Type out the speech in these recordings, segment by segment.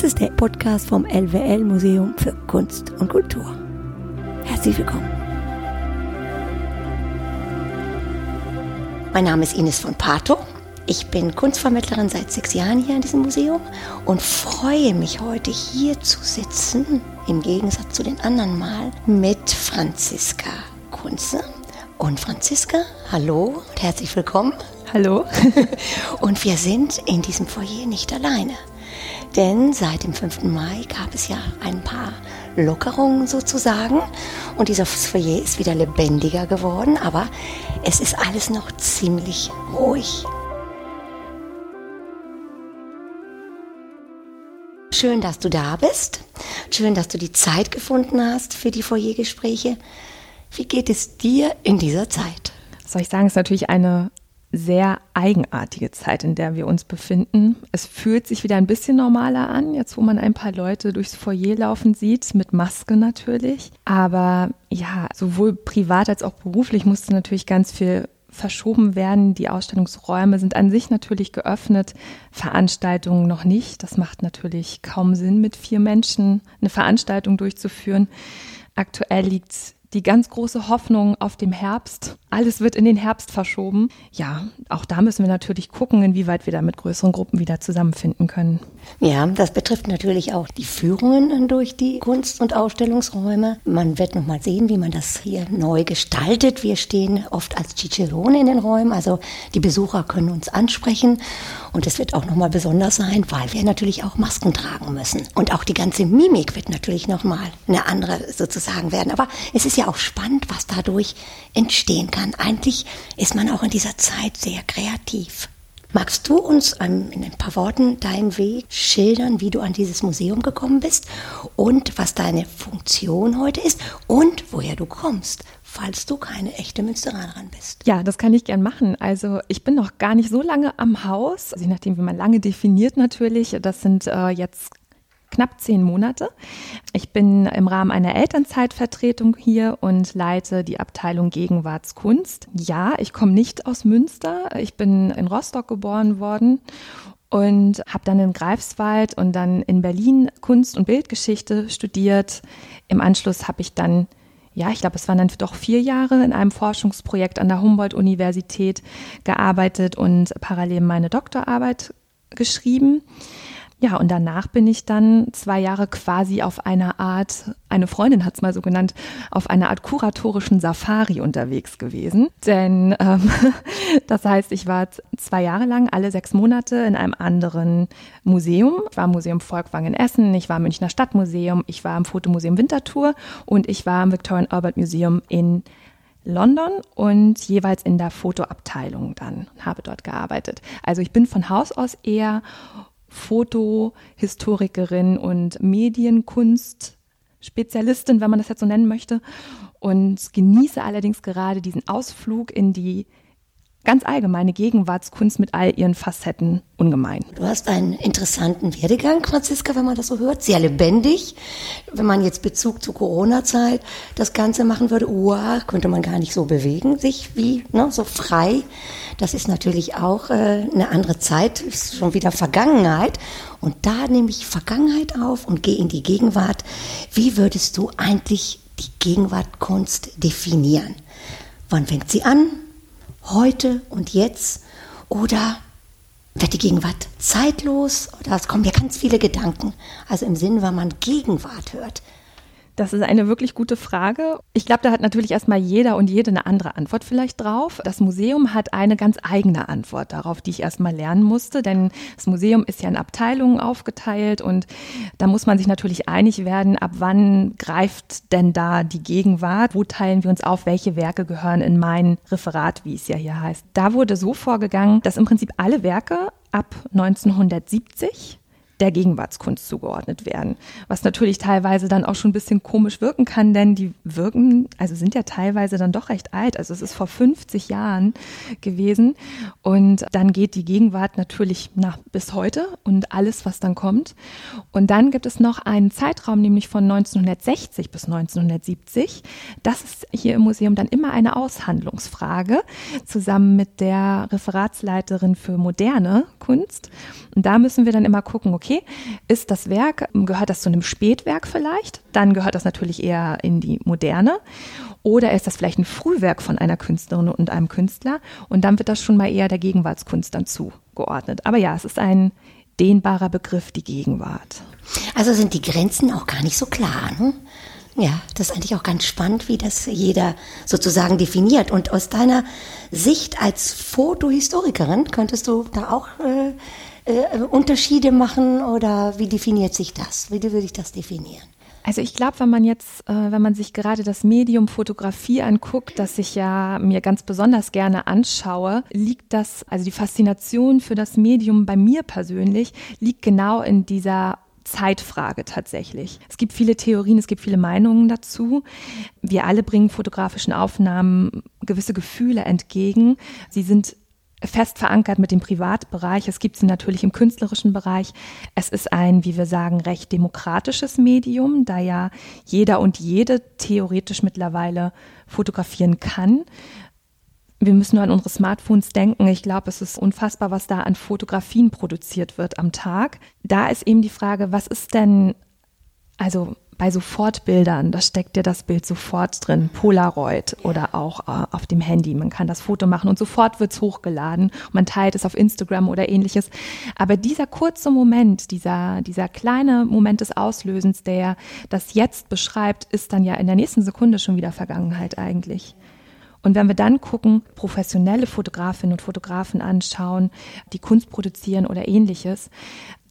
Das ist der Podcast vom LWL Museum für Kunst und Kultur. Herzlich willkommen. Mein Name ist Ines von Pato. Ich bin Kunstvermittlerin seit sechs Jahren hier in diesem Museum und freue mich heute hier zu sitzen, im Gegensatz zu den anderen Mal, mit Franziska Kunze. Und Franziska, hallo und herzlich willkommen. Hallo. und wir sind in diesem Foyer nicht alleine. Denn seit dem 5. Mai gab es ja ein paar Lockerungen sozusagen. Und dieser Foyer ist wieder lebendiger geworden, aber es ist alles noch ziemlich ruhig. Schön, dass du da bist. Schön, dass du die Zeit gefunden hast für die Foyergespräche. Wie geht es dir in dieser Zeit? Soll ich sagen, es ist natürlich eine sehr eigenartige Zeit, in der wir uns befinden. Es fühlt sich wieder ein bisschen normaler an, jetzt wo man ein paar Leute durchs Foyer laufen sieht, mit Maske natürlich. Aber ja, sowohl privat als auch beruflich musste natürlich ganz viel verschoben werden. Die Ausstellungsräume sind an sich natürlich geöffnet, Veranstaltungen noch nicht. Das macht natürlich kaum Sinn, mit vier Menschen eine Veranstaltung durchzuführen. Aktuell liegt die ganz große Hoffnung auf dem Herbst. Alles wird in den Herbst verschoben. Ja, auch da müssen wir natürlich gucken, inwieweit wir da mit größeren Gruppen wieder zusammenfinden können. Ja, das betrifft natürlich auch die Führungen durch die Kunst- und Ausstellungsräume. Man wird noch mal sehen, wie man das hier neu gestaltet. Wir stehen oft als Cicerone in den Räumen, also die Besucher können uns ansprechen und es wird auch noch mal besonders sein, weil wir natürlich auch Masken tragen müssen und auch die ganze Mimik wird natürlich noch mal eine andere sozusagen werden. Aber es ist ja auch spannend, was dadurch entstehen kann. Eigentlich ist man auch in dieser Zeit sehr kreativ. Magst du uns in ein paar Worten deinen Weg schildern, wie du an dieses Museum gekommen bist und was deine Funktion heute ist und woher du kommst, falls du keine echte Münsteranerin bist? Ja, das kann ich gern machen. Also ich bin noch gar nicht so lange am Haus, je nachdem, wie man lange definiert natürlich. Das sind äh, jetzt knapp zehn Monate. Ich bin im Rahmen einer Elternzeitvertretung hier und leite die Abteilung Gegenwartskunst. Ja, ich komme nicht aus Münster. Ich bin in Rostock geboren worden und habe dann in Greifswald und dann in Berlin Kunst- und Bildgeschichte studiert. Im Anschluss habe ich dann ja, ich glaube, es waren dann doch vier Jahre in einem Forschungsprojekt an der Humboldt-Universität gearbeitet und parallel meine Doktorarbeit geschrieben. Ja, und danach bin ich dann zwei Jahre quasi auf einer Art, eine Freundin hat es mal so genannt, auf einer Art kuratorischen Safari unterwegs gewesen. Denn ähm, das heißt, ich war zwei Jahre lang alle sechs Monate in einem anderen Museum. Ich war im Museum Volkwang in Essen, ich war im Münchner Stadtmuseum, ich war im Fotomuseum Winterthur und ich war im Victorian Albert Museum in London und jeweils in der Fotoabteilung dann, habe dort gearbeitet. Also ich bin von Haus aus eher Fotohistorikerin und Medienkunst-Spezialistin, wenn man das jetzt so nennen möchte, und genieße allerdings gerade diesen Ausflug in die ganz allgemeine Gegenwartskunst mit all ihren Facetten ungemein. Du hast einen interessanten Werdegang, Franziska, wenn man das so hört. Sehr lebendig. Wenn man jetzt Bezug zur Corona-Zeit das Ganze machen würde, wow, könnte man gar nicht so bewegen, sich wie, ne, so frei. Das ist natürlich auch äh, eine andere Zeit, ist schon wieder Vergangenheit. Und da nehme ich Vergangenheit auf und gehe in die Gegenwart. Wie würdest du eigentlich die Gegenwartkunst definieren? Wann fängt sie an? Heute und jetzt oder wird die Gegenwart zeitlos oder es kommen ja ganz viele Gedanken. Also im Sinn, wenn man Gegenwart hört, das ist eine wirklich gute Frage. Ich glaube, da hat natürlich erstmal jeder und jede eine andere Antwort vielleicht drauf. Das Museum hat eine ganz eigene Antwort darauf, die ich erstmal lernen musste, denn das Museum ist ja in Abteilungen aufgeteilt und da muss man sich natürlich einig werden, ab wann greift denn da die Gegenwart? Wo teilen wir uns auf? Welche Werke gehören in mein Referat, wie es ja hier heißt? Da wurde so vorgegangen, dass im Prinzip alle Werke ab 1970 der Gegenwartskunst zugeordnet werden. Was natürlich teilweise dann auch schon ein bisschen komisch wirken kann, denn die wirken, also sind ja teilweise dann doch recht alt. Also es ist vor 50 Jahren gewesen. Und dann geht die Gegenwart natürlich nach bis heute und alles, was dann kommt. Und dann gibt es noch einen Zeitraum, nämlich von 1960 bis 1970. Das ist hier im Museum dann immer eine Aushandlungsfrage, zusammen mit der Referatsleiterin für moderne Kunst. Und da müssen wir dann immer gucken, okay, okay, ist das Werk, gehört das zu einem Spätwerk vielleicht? Dann gehört das natürlich eher in die Moderne. Oder ist das vielleicht ein Frühwerk von einer Künstlerin und einem Künstler? Und dann wird das schon mal eher der Gegenwartskunst dann zugeordnet. Aber ja, es ist ein dehnbarer Begriff, die Gegenwart. Also sind die Grenzen auch gar nicht so klar. Ne? Ja, das ist eigentlich auch ganz spannend, wie das jeder sozusagen definiert. Und aus deiner Sicht als Fotohistorikerin könntest du da auch äh, äh, Unterschiede machen oder wie definiert sich das? Wie würde ich das definieren? Also ich glaube, wenn man jetzt, äh, wenn man sich gerade das Medium Fotografie anguckt, das ich ja mir ganz besonders gerne anschaue, liegt das, also die Faszination für das Medium bei mir persönlich, liegt genau in dieser Zeitfrage tatsächlich. Es gibt viele Theorien, es gibt viele Meinungen dazu. Wir alle bringen fotografischen Aufnahmen gewisse Gefühle entgegen. Sie sind fest verankert mit dem Privatbereich. Es gibt sie natürlich im künstlerischen Bereich. Es ist ein, wie wir sagen, recht demokratisches Medium, da ja jeder und jede theoretisch mittlerweile fotografieren kann. Wir müssen nur an unsere Smartphones denken. Ich glaube, es ist unfassbar, was da an Fotografien produziert wird am Tag. Da ist eben die Frage, was ist denn, also bei Sofortbildern, da steckt dir das Bild sofort drin, Polaroid oder auch äh, auf dem Handy. Man kann das Foto machen und sofort wird es hochgeladen. Man teilt es auf Instagram oder ähnliches. Aber dieser kurze Moment, dieser, dieser kleine Moment des Auslösens, der das jetzt beschreibt, ist dann ja in der nächsten Sekunde schon wieder Vergangenheit eigentlich. Und wenn wir dann gucken, professionelle Fotografinnen und Fotografen anschauen, die Kunst produzieren oder ähnliches,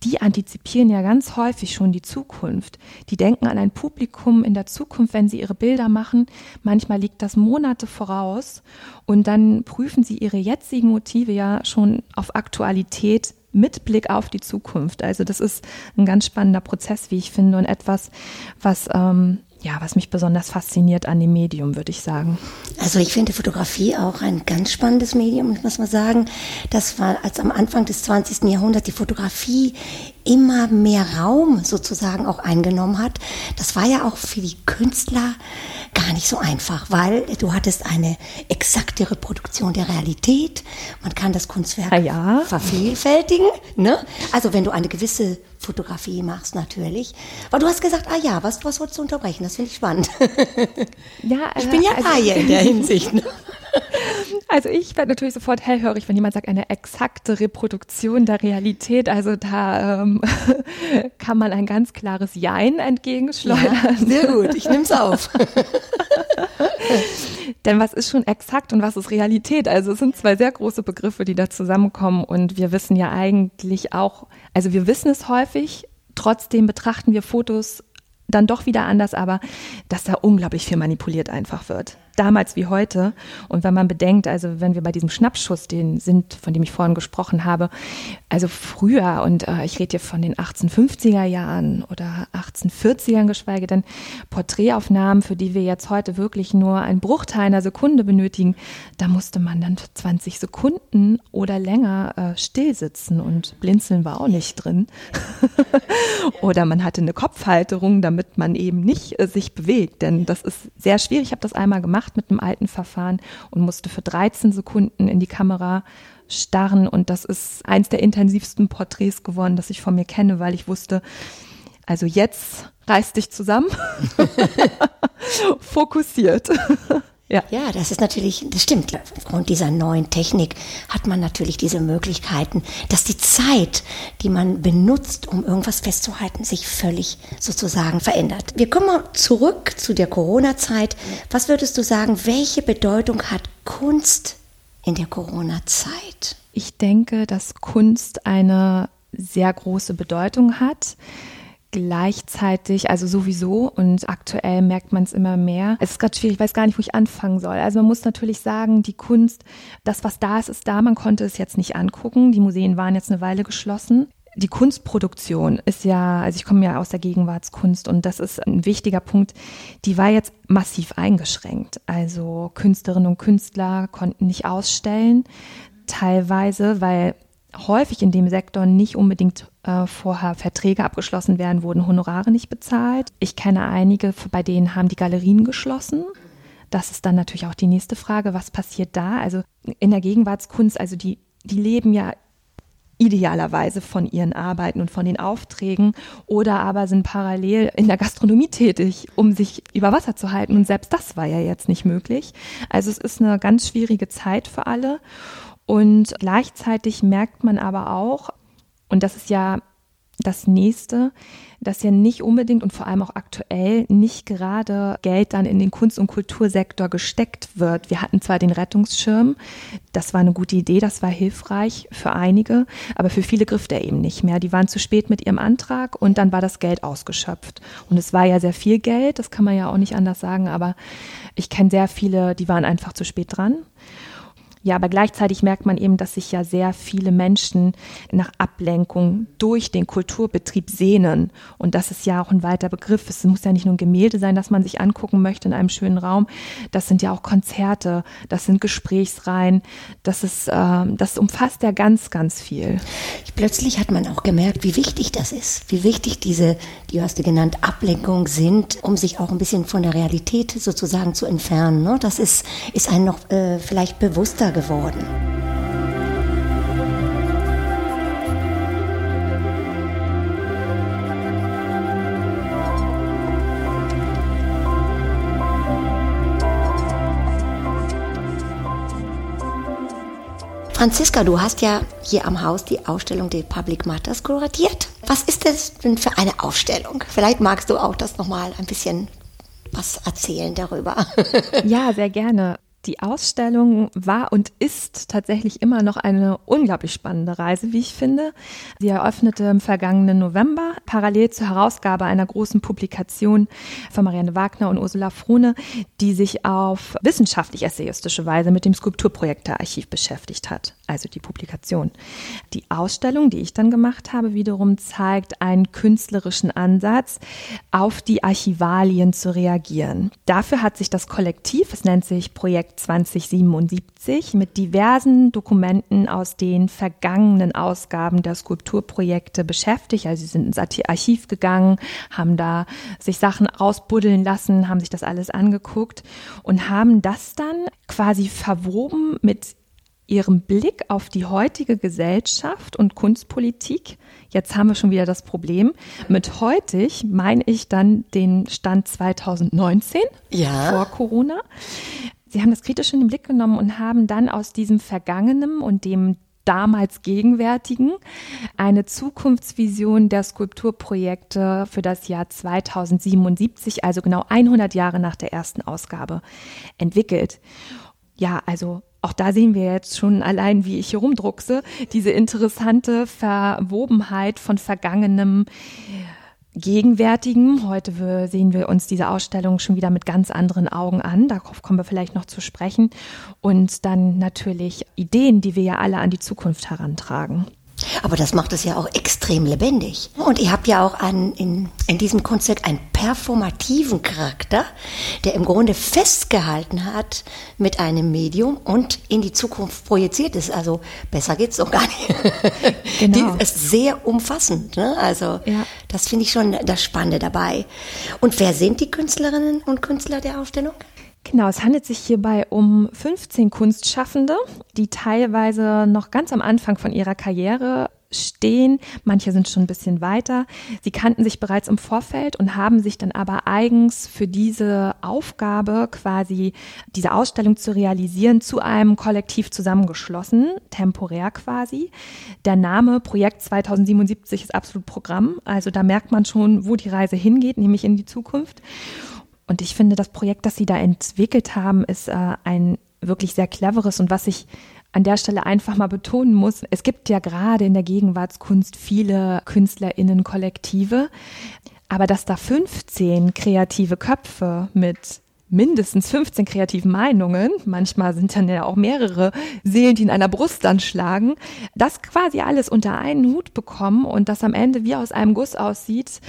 die antizipieren ja ganz häufig schon die Zukunft. Die denken an ein Publikum in der Zukunft, wenn sie ihre Bilder machen. Manchmal liegt das Monate voraus und dann prüfen sie ihre jetzigen Motive ja schon auf Aktualität mit Blick auf die Zukunft. Also das ist ein ganz spannender Prozess, wie ich finde, und etwas, was ähm, ja, was mich besonders fasziniert an dem Medium, würde ich sagen. Also ich finde Fotografie auch ein ganz spannendes Medium, ich muss mal sagen. Das war, als am Anfang des 20. Jahrhunderts die Fotografie immer mehr Raum sozusagen auch eingenommen hat. Das war ja auch für die Künstler gar nicht so einfach, weil du hattest eine exakte Reproduktion der Realität. Man kann das Kunstwerk ja. vervielfältigen. Ne? Also wenn du eine gewisse Fotografie machst, natürlich. Aber du hast gesagt, ah ja, was, was wolltest du unterbrechen? Das finde ich spannend. Ja, ich bin ja also, Laie in der Hinsicht. Ne? Also ich werde natürlich sofort hellhörig, wenn jemand sagt, eine exakte Reproduktion der Realität. Also da ähm, kann man ein ganz klares Jein entgegenschleudern. Ja, sehr gut, ich nehme es auf. Denn was ist schon exakt und was ist Realität? Also es sind zwei sehr große Begriffe, die da zusammenkommen. Und wir wissen ja eigentlich auch, also wir wissen es häufig, trotzdem betrachten wir Fotos dann doch wieder anders, aber dass da unglaublich viel manipuliert einfach wird damals wie heute. Und wenn man bedenkt, also wenn wir bei diesem Schnappschuss, den sind, von dem ich vorhin gesprochen habe, also früher, und äh, ich rede hier von den 1850er Jahren oder 1840ern geschweige denn, Porträtaufnahmen, für die wir jetzt heute wirklich nur einen Bruchteil einer Sekunde benötigen, da musste man dann 20 Sekunden oder länger äh, still sitzen und blinzeln war auch nicht drin. oder man hatte eine Kopfhalterung, damit man eben nicht äh, sich bewegt, denn das ist sehr schwierig. Ich habe das einmal gemacht gemacht mit einem alten Verfahren und musste für 13 Sekunden in die Kamera starren. Und das ist eins der intensivsten Porträts geworden, das ich von mir kenne, weil ich wusste, also jetzt reiß dich zusammen, fokussiert. Ja. ja, das ist natürlich, das stimmt. Aufgrund dieser neuen Technik hat man natürlich diese Möglichkeiten, dass die Zeit, die man benutzt, um irgendwas festzuhalten, sich völlig sozusagen verändert. Wir kommen mal zurück zu der Corona-Zeit. Was würdest du sagen, welche Bedeutung hat Kunst in der Corona-Zeit? Ich denke, dass Kunst eine sehr große Bedeutung hat gleichzeitig, also sowieso und aktuell merkt man es immer mehr. Es ist gerade schwierig, ich weiß gar nicht, wo ich anfangen soll. Also man muss natürlich sagen, die Kunst, das, was da ist, ist da. Man konnte es jetzt nicht angucken. Die Museen waren jetzt eine Weile geschlossen. Die Kunstproduktion ist ja, also ich komme ja aus der Gegenwartskunst und das ist ein wichtiger Punkt, die war jetzt massiv eingeschränkt. Also Künstlerinnen und Künstler konnten nicht ausstellen, teilweise, weil häufig in dem Sektor nicht unbedingt äh, vorher Verträge abgeschlossen werden, wurden Honorare nicht bezahlt. Ich kenne einige, bei denen haben die Galerien geschlossen. Das ist dann natürlich auch die nächste Frage, was passiert da? Also in der Gegenwartskunst, also die, die leben ja idealerweise von ihren Arbeiten und von den Aufträgen oder aber sind parallel in der Gastronomie tätig, um sich über Wasser zu halten. Und selbst das war ja jetzt nicht möglich. Also es ist eine ganz schwierige Zeit für alle. Und gleichzeitig merkt man aber auch, und das ist ja das nächste, dass ja nicht unbedingt und vor allem auch aktuell nicht gerade Geld dann in den Kunst- und Kultursektor gesteckt wird. Wir hatten zwar den Rettungsschirm, das war eine gute Idee, das war hilfreich für einige, aber für viele griff der eben nicht mehr. Die waren zu spät mit ihrem Antrag und dann war das Geld ausgeschöpft. Und es war ja sehr viel Geld, das kann man ja auch nicht anders sagen, aber ich kenne sehr viele, die waren einfach zu spät dran. Ja, aber gleichzeitig merkt man eben, dass sich ja sehr viele Menschen nach Ablenkung durch den Kulturbetrieb sehnen. Und das ist ja auch ein weiter Begriff. Es muss ja nicht nur ein Gemälde sein, das man sich angucken möchte in einem schönen Raum. Das sind ja auch Konzerte, das sind Gesprächsreihen. Das ist, äh, das umfasst ja ganz, ganz viel. Plötzlich hat man auch gemerkt, wie wichtig das ist, wie wichtig diese, die hast du genannt, Ablenkung sind, um sich auch ein bisschen von der Realität sozusagen zu entfernen. Ne? Das ist, ist einem noch äh, vielleicht bewusster geworden. Franziska, du hast ja hier am Haus die Ausstellung The Public Matters kuratiert. Was ist das denn für eine Ausstellung? Vielleicht magst du auch das nochmal ein bisschen was erzählen darüber. Ja, sehr gerne. Die Ausstellung war und ist tatsächlich immer noch eine unglaublich spannende Reise, wie ich finde. Sie eröffnete im vergangenen November parallel zur Herausgabe einer großen Publikation von Marianne Wagner und Ursula Frohne, die sich auf wissenschaftlich-essayistische Weise mit dem Skulpturprojektearchiv beschäftigt hat, also die Publikation. Die Ausstellung, die ich dann gemacht habe, wiederum zeigt einen künstlerischen Ansatz, auf die Archivalien zu reagieren. Dafür hat sich das Kollektiv, es nennt sich Projekt Projekt 2077 mit diversen Dokumenten aus den vergangenen Ausgaben der Skulpturprojekte beschäftigt. Also sie sind ins Archiv gegangen, haben da sich Sachen rausbuddeln lassen, haben sich das alles angeguckt und haben das dann quasi verwoben mit ihrem Blick auf die heutige Gesellschaft und Kunstpolitik. Jetzt haben wir schon wieder das Problem. Mit heutig meine ich dann den Stand 2019 ja. vor Corona. Sie haben das kritisch in den Blick genommen und haben dann aus diesem Vergangenen und dem damals Gegenwärtigen eine Zukunftsvision der Skulpturprojekte für das Jahr 2077, also genau 100 Jahre nach der ersten Ausgabe, entwickelt. Ja, also auch da sehen wir jetzt schon allein, wie ich hier rumdruckse, diese interessante Verwobenheit von vergangenem, Gegenwärtigen. Heute sehen wir uns diese Ausstellung schon wieder mit ganz anderen Augen an. Darauf kommen wir vielleicht noch zu sprechen. Und dann natürlich Ideen, die wir ja alle an die Zukunft herantragen. Aber das macht es ja auch extrem lebendig. Und ihr habt ja auch einen, in, in diesem Konzert einen performativen Charakter, der im Grunde festgehalten hat mit einem Medium und in die Zukunft projiziert ist. Also besser geht's doch gar nicht. Genau. Die ist sehr umfassend. Ne? Also ja. das finde ich schon das Spannende dabei. Und wer sind die Künstlerinnen und Künstler der Ausstellung? Genau, es handelt sich hierbei um 15 Kunstschaffende, die teilweise noch ganz am Anfang von ihrer Karriere stehen. Manche sind schon ein bisschen weiter. Sie kannten sich bereits im Vorfeld und haben sich dann aber eigens für diese Aufgabe, quasi diese Ausstellung zu realisieren, zu einem Kollektiv zusammengeschlossen, temporär quasi. Der Name Projekt 2077 ist absolut Programm. Also da merkt man schon, wo die Reise hingeht, nämlich in die Zukunft. Und ich finde, das Projekt, das Sie da entwickelt haben, ist äh, ein wirklich sehr cleveres und was ich an der Stelle einfach mal betonen muss, es gibt ja gerade in der Gegenwartskunst viele KünstlerInnen-Kollektive, aber dass da 15 kreative Köpfe mit mindestens 15 kreativen Meinungen, manchmal sind dann ja auch mehrere Seelen, die in einer Brust dann schlagen, das quasi alles unter einen Hut bekommen und das am Ende wie aus einem Guss aussieht,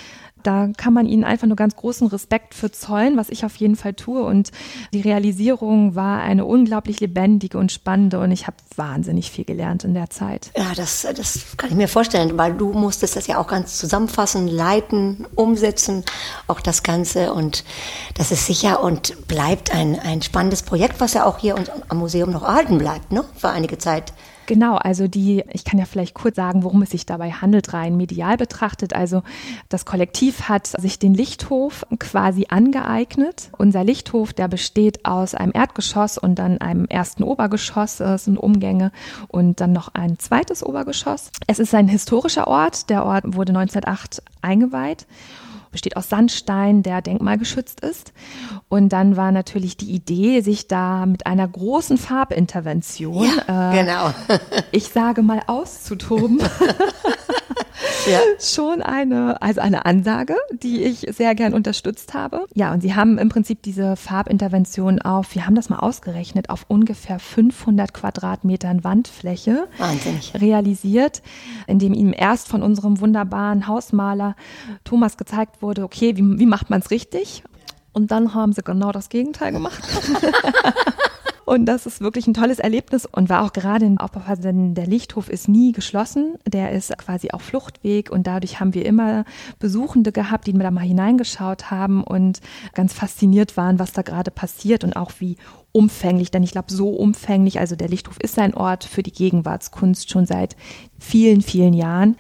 da kann man ihnen einfach nur ganz großen Respekt für zollen, was ich auf jeden Fall tue. Und die Realisierung war eine unglaublich lebendige und spannende und ich habe wahnsinnig viel gelernt in der Zeit. Ja, das, das kann ich mir vorstellen, weil du musstest das ja auch ganz zusammenfassen, leiten, umsetzen, auch das Ganze. Und das ist sicher und bleibt ein, ein spannendes Projekt, was ja auch hier am Museum noch erhalten bleibt, ne? Für einige Zeit. Genau, also die, ich kann ja vielleicht kurz sagen, worum es sich dabei handelt, rein medial betrachtet. Also das Kollektiv hat sich den Lichthof quasi angeeignet. Unser Lichthof, der besteht aus einem Erdgeschoss und dann einem ersten Obergeschoss, das sind Umgänge und dann noch ein zweites Obergeschoss. Es ist ein historischer Ort. Der Ort wurde 1908 eingeweiht besteht aus Sandstein, der denkmalgeschützt ist. Und dann war natürlich die Idee, sich da mit einer großen Farbintervention, ja, äh, genau. ich sage mal, auszutoben. ja. schon eine, also eine Ansage, die ich sehr gern unterstützt habe. Ja, und sie haben im Prinzip diese Farbintervention auf, wir haben das mal ausgerechnet, auf ungefähr 500 Quadratmetern Wandfläche Wahnsinnig. realisiert, indem ihm erst von unserem wunderbaren Hausmaler Thomas gezeigt wurde, okay, wie, wie macht man es richtig? Und dann haben sie genau das Gegenteil gemacht. Und das ist wirklich ein tolles Erlebnis und war auch gerade in Aufbauphase, denn der Lichthof ist nie geschlossen. Der ist quasi auf Fluchtweg und dadurch haben wir immer Besuchende gehabt, die da mal hineingeschaut haben und ganz fasziniert waren, was da gerade passiert und auch wie umfänglich, denn ich glaube, so umfänglich, also der Lichthof ist ein Ort für die Gegenwartskunst schon seit vielen, vielen Jahren.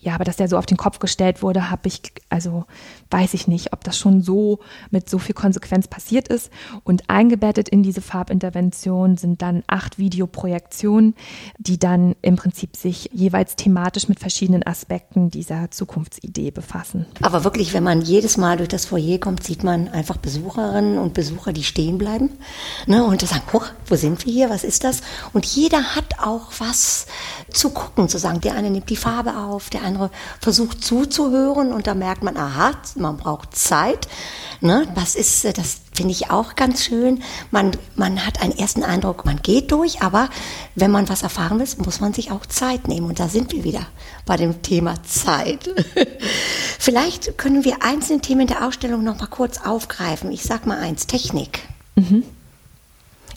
Ja, aber dass der so auf den Kopf gestellt wurde, habe ich, also weiß ich nicht, ob das schon so mit so viel Konsequenz passiert ist. Und eingebettet in diese Farbintervention sind dann acht Videoprojektionen, die dann im Prinzip sich jeweils thematisch mit verschiedenen Aspekten dieser Zukunftsidee befassen. Aber wirklich, wenn man jedes Mal durch das Foyer kommt, sieht man einfach Besucherinnen und Besucher, die stehen bleiben ne, und sagen, Huch, wo sind wir hier, was ist das? Und jeder hat auch was zu gucken, zu sagen, der eine nimmt die Farbe auf, der andere versucht zuzuhören und da merkt man, aha, man braucht Zeit. Ne? Das ist, äh, das finde ich auch ganz schön. Man, man hat einen ersten Eindruck, man geht durch, aber wenn man was erfahren will, muss man sich auch Zeit nehmen. Und da sind wir wieder bei dem Thema Zeit. Vielleicht können wir einzelne Themen der Ausstellung noch mal kurz aufgreifen. Ich sag mal eins: Technik, mhm.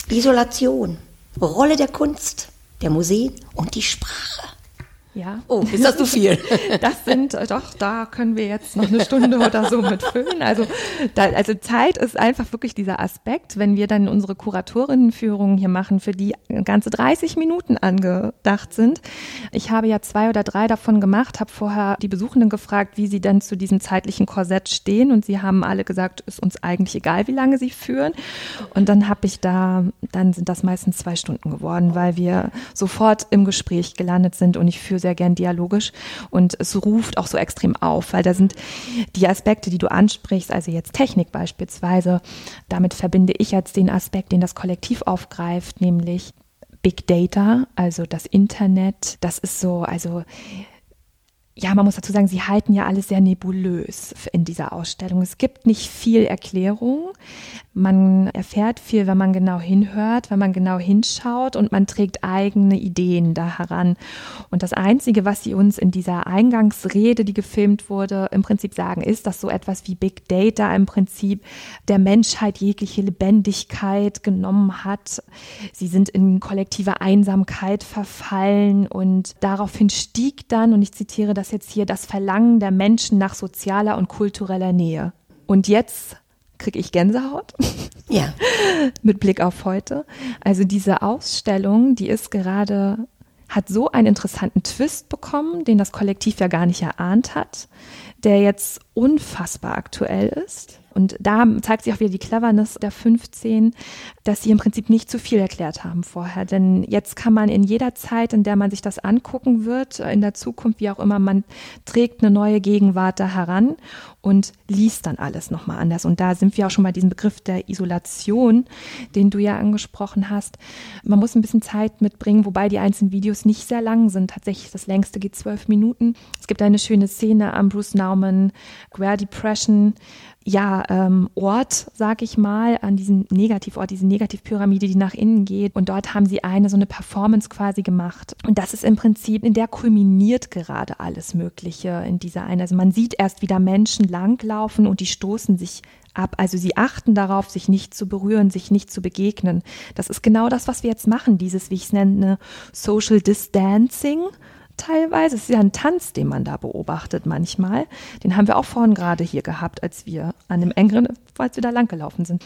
Isolation, Rolle der Kunst, der Museen und die Sprache. Ja. Oh, ist das zu viel? Das sind, doch, da können wir jetzt noch eine Stunde oder so mitfüllen. Also, da, also Zeit ist einfach wirklich dieser Aspekt. Wenn wir dann unsere Kuratorinnenführungen hier machen, für die ganze 30 Minuten angedacht sind. Ich habe ja zwei oder drei davon gemacht, habe vorher die Besuchenden gefragt, wie sie denn zu diesem zeitlichen Korsett stehen. Und sie haben alle gesagt, ist uns eigentlich egal, wie lange sie führen. Und dann habe ich da, dann sind das meistens zwei Stunden geworden, weil wir sofort im Gespräch gelandet sind und ich führe sehr gern dialogisch und es ruft auch so extrem auf, weil da sind die Aspekte, die du ansprichst, also jetzt Technik beispielsweise, damit verbinde ich jetzt den Aspekt, den das Kollektiv aufgreift, nämlich Big Data, also das Internet, das ist so, also ja, man muss dazu sagen, sie halten ja alles sehr nebulös in dieser Ausstellung. Es gibt nicht viel Erklärung. Man erfährt viel, wenn man genau hinhört, wenn man genau hinschaut und man trägt eigene Ideen da heran. Und das Einzige, was sie uns in dieser Eingangsrede, die gefilmt wurde, im Prinzip sagen, ist, dass so etwas wie Big Data im Prinzip der Menschheit jegliche Lebendigkeit genommen hat. Sie sind in kollektive Einsamkeit verfallen und daraufhin stieg dann, und ich zitiere das jetzt hier, das Verlangen der Menschen nach sozialer und kultureller Nähe. Und jetzt kriege ich Gänsehaut. Ja. Mit Blick auf heute. Also diese Ausstellung, die ist gerade, hat so einen interessanten Twist bekommen, den das Kollektiv ja gar nicht erahnt hat, der jetzt unfassbar aktuell ist. Und da zeigt sich auch wieder die Cleverness der 15, dass sie im Prinzip nicht zu viel erklärt haben vorher. Denn jetzt kann man in jeder Zeit, in der man sich das angucken wird, in der Zukunft, wie auch immer, man trägt eine neue Gegenwart da heran und liest dann alles nochmal anders. Und da sind wir auch schon bei diesem Begriff der Isolation, den du ja angesprochen hast. Man muss ein bisschen Zeit mitbringen, wobei die einzelnen Videos nicht sehr lang sind. Tatsächlich, das längste geht zwölf Minuten. Es gibt eine schöne Szene am Bruce Nauman, Great Depression, ja, ähm, Ort, sag ich mal, an diesem Negativort, diese Negativpyramide, die nach innen geht. Und dort haben sie eine so eine Performance quasi gemacht. Und das ist im Prinzip, in der kulminiert gerade alles Mögliche in dieser eine. Also man sieht erst wieder Menschen langlaufen und die stoßen sich ab. Also sie achten darauf, sich nicht zu berühren, sich nicht zu begegnen. Das ist genau das, was wir jetzt machen, dieses, wie ich es nenne, Social Distancing teilweise. Es ist ja ein Tanz, den man da beobachtet manchmal. Den haben wir auch vorhin gerade hier gehabt, als wir an dem engeren, als wir da langgelaufen sind.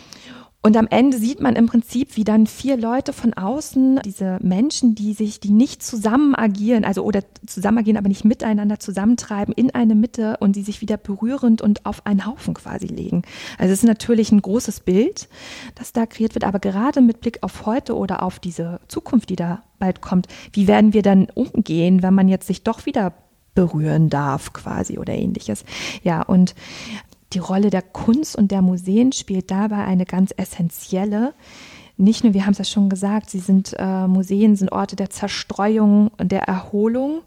Und am Ende sieht man im Prinzip, wie dann vier Leute von außen, diese Menschen, die sich, die nicht zusammen agieren, also oder zusammen agieren, aber nicht miteinander zusammentreiben, in eine Mitte und die sich wieder berührend und auf einen Haufen quasi legen. Also es ist natürlich ein großes Bild, das da kreiert wird, aber gerade mit Blick auf heute oder auf diese Zukunft, die da bald kommt, wie werden wir dann umgehen, wenn man jetzt sich doch wieder berühren darf quasi oder ähnliches. Ja, und die Rolle der Kunst und der Museen spielt dabei eine ganz essentielle. Nicht nur, wir haben es ja schon gesagt, sie sind äh, Museen sind Orte der Zerstreuung und der Erholung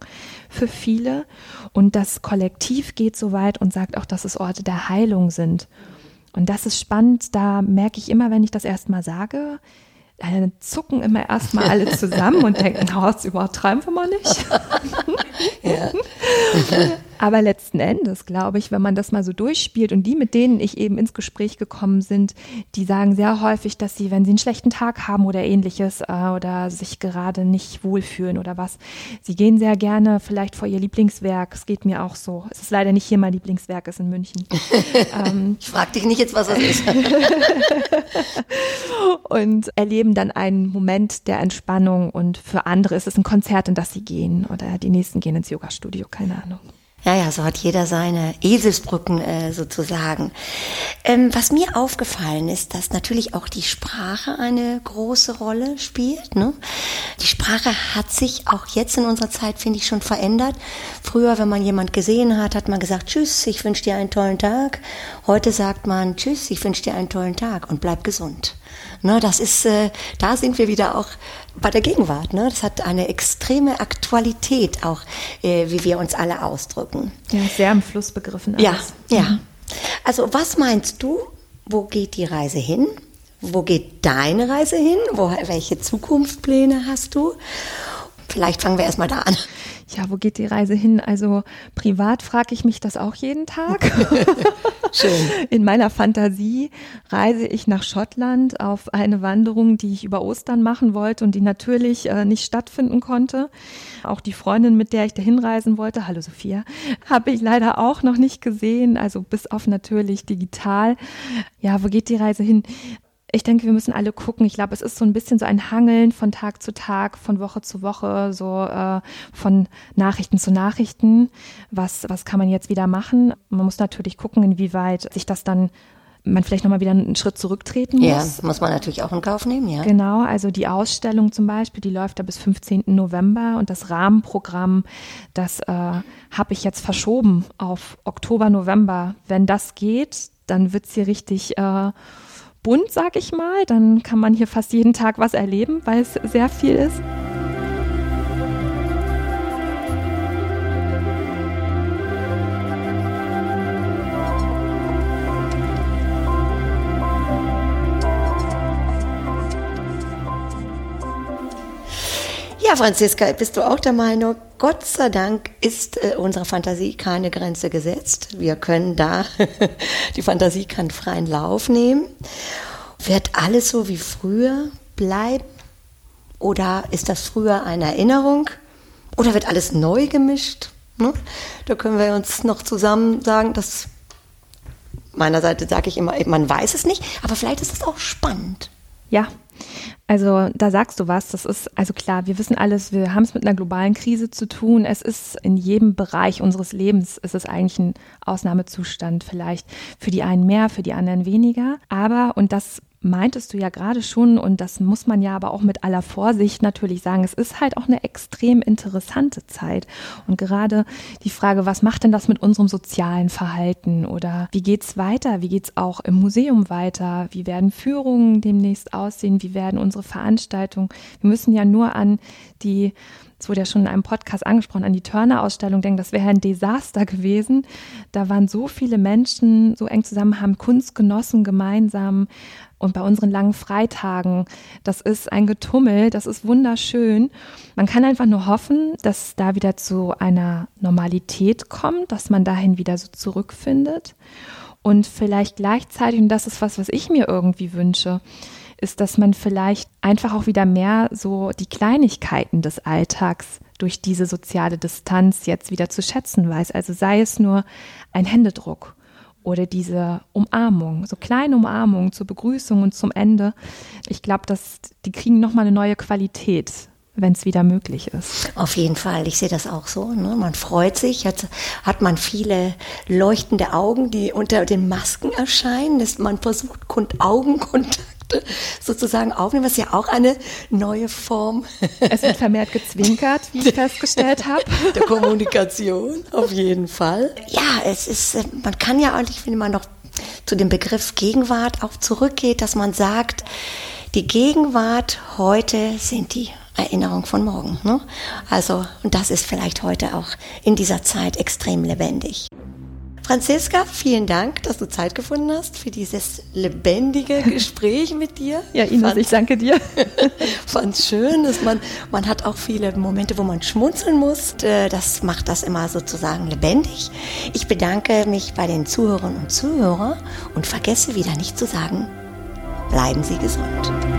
für viele. Und das Kollektiv geht so weit und sagt auch, dass es Orte der Heilung sind. Und das ist spannend, da merke ich immer, wenn ich das erstmal sage, dann zucken immer erstmal alle zusammen und denken, oh, das übertreiben wir mal nicht. ja. Aber letzten Endes, glaube ich, wenn man das mal so durchspielt und die, mit denen ich eben ins Gespräch gekommen sind, die sagen sehr häufig, dass sie, wenn sie einen schlechten Tag haben oder ähnliches äh, oder sich gerade nicht wohlfühlen oder was, sie gehen sehr gerne vielleicht vor ihr Lieblingswerk. Es geht mir auch so. Es ist leider nicht hier mein Lieblingswerk, es ist in München. ähm, ich frage dich nicht jetzt, was das ist. und erleben dann einen Moment der Entspannung und für andere ist es ein Konzert, in das sie gehen oder die nächsten gehen ins Yoga-Studio, keine Ahnung. Ja, ja, so hat jeder seine Eselsbrücken äh, sozusagen. Ähm, was mir aufgefallen ist, dass natürlich auch die Sprache eine große Rolle spielt. Ne? Die Sprache hat sich auch jetzt in unserer Zeit, finde ich, schon verändert. Früher, wenn man jemand gesehen hat, hat man gesagt, tschüss, ich wünsche dir einen tollen Tag. Heute sagt man, tschüss, ich wünsche dir einen tollen Tag und bleib gesund. Ne, das ist, äh, da sind wir wieder auch bei der Gegenwart. Ne? Das hat eine extreme Aktualität auch, äh, wie wir uns alle ausdrücken. Ja, sehr im Fluss begriffen. Alles. Ja, ja. Mhm. Also was meinst du, wo geht die Reise hin? Wo geht deine Reise hin? Wo, welche Zukunftspläne hast du? Vielleicht fangen wir erstmal da an ja, wo geht die Reise hin? Also privat frage ich mich das auch jeden Tag. Schön. In meiner Fantasie reise ich nach Schottland auf eine Wanderung, die ich über Ostern machen wollte und die natürlich äh, nicht stattfinden konnte. Auch die Freundin, mit der ich dahin reisen wollte, hallo Sophia, habe ich leider auch noch nicht gesehen, also bis auf natürlich digital. Ja, wo geht die Reise hin? Ich denke, wir müssen alle gucken. Ich glaube, es ist so ein bisschen so ein Hangeln von Tag zu Tag, von Woche zu Woche, so äh, von Nachrichten zu Nachrichten. Was, was kann man jetzt wieder machen? Man muss natürlich gucken, inwieweit sich das dann man vielleicht nochmal wieder einen Schritt zurücktreten muss. Ja, muss man natürlich auch in Kauf nehmen, ja. Genau, also die Ausstellung zum Beispiel, die läuft da bis 15. November und das Rahmenprogramm, das äh, habe ich jetzt verschoben auf Oktober, November. Wenn das geht, dann wird's hier richtig äh, bunt, sag ich mal. Dann kann man hier fast jeden Tag was erleben, weil es sehr viel ist. Ja, Franziska, bist du auch der Meinung, Gott sei Dank ist äh, unserer Fantasie keine Grenze gesetzt. Wir können da, die Fantasie kann freien Lauf nehmen. Wird alles so wie früher bleiben? Oder ist das früher eine Erinnerung? Oder wird alles neu gemischt? Ne? Da können wir uns noch zusammen sagen, dass meiner Seite sage ich immer, man weiß es nicht, aber vielleicht ist es auch spannend. Ja, also da sagst du was, das ist, also klar, wir wissen alles, wir haben es mit einer globalen Krise zu tun. Es ist in jedem Bereich unseres Lebens, es ist eigentlich ein Ausnahmezustand vielleicht. Für die einen mehr, für die anderen weniger. Aber, und das meintest du ja gerade schon, und das muss man ja aber auch mit aller Vorsicht natürlich sagen, es ist halt auch eine extrem interessante Zeit. Und gerade die Frage, was macht denn das mit unserem sozialen Verhalten oder wie geht's weiter? Wie geht's auch im Museum weiter? Wie werden Führungen demnächst aussehen? Wie werden unsere Veranstaltungen? Wir müssen ja nur an die es wurde ja schon in einem Podcast angesprochen, an die Turner-Ausstellung denken, das wäre ein Desaster gewesen. Da waren so viele Menschen so eng zusammen, haben Kunst genossen gemeinsam, und bei unseren langen Freitagen, das ist ein Getummel, das ist wunderschön. Man kann einfach nur hoffen, dass da wieder zu einer Normalität kommt, dass man dahin wieder so zurückfindet. Und vielleicht gleichzeitig, und das ist was, was ich mir irgendwie wünsche, ist, dass man vielleicht einfach auch wieder mehr so die Kleinigkeiten des Alltags durch diese soziale Distanz jetzt wieder zu schätzen weiß. Also sei es nur ein Händedruck oder diese Umarmung, so kleine Umarmungen zur Begrüßung und zum Ende. Ich glaube, dass die kriegen nochmal eine neue Qualität wenn es wieder möglich ist. Auf jeden Fall, ich sehe das auch so. Ne? Man freut sich, jetzt hat man viele leuchtende Augen, die unter den Masken erscheinen. Dass man versucht, Augenkontakte sozusagen aufnehmen, was ja auch eine neue Form. Es wird vermehrt gezwinkert, wie ich festgestellt habe. Der Kommunikation, auf jeden Fall. Ja, es ist, äh, man kann ja eigentlich, wenn man noch zu dem Begriff Gegenwart auch zurückgeht, dass man sagt, die Gegenwart heute sind die Erinnerung von morgen. Ne? Also, und das ist vielleicht heute auch in dieser Zeit extrem lebendig. Franziska, vielen Dank, dass du Zeit gefunden hast für dieses lebendige Gespräch mit dir. Ja, Ines, Fand, ich danke dir. Fand es schön, dass man, man hat auch viele Momente, wo man schmunzeln muss. Äh, das macht das immer sozusagen lebendig. Ich bedanke mich bei den Zuhörern und Zuhörern und vergesse wieder nicht zu sagen, bleiben Sie gesund.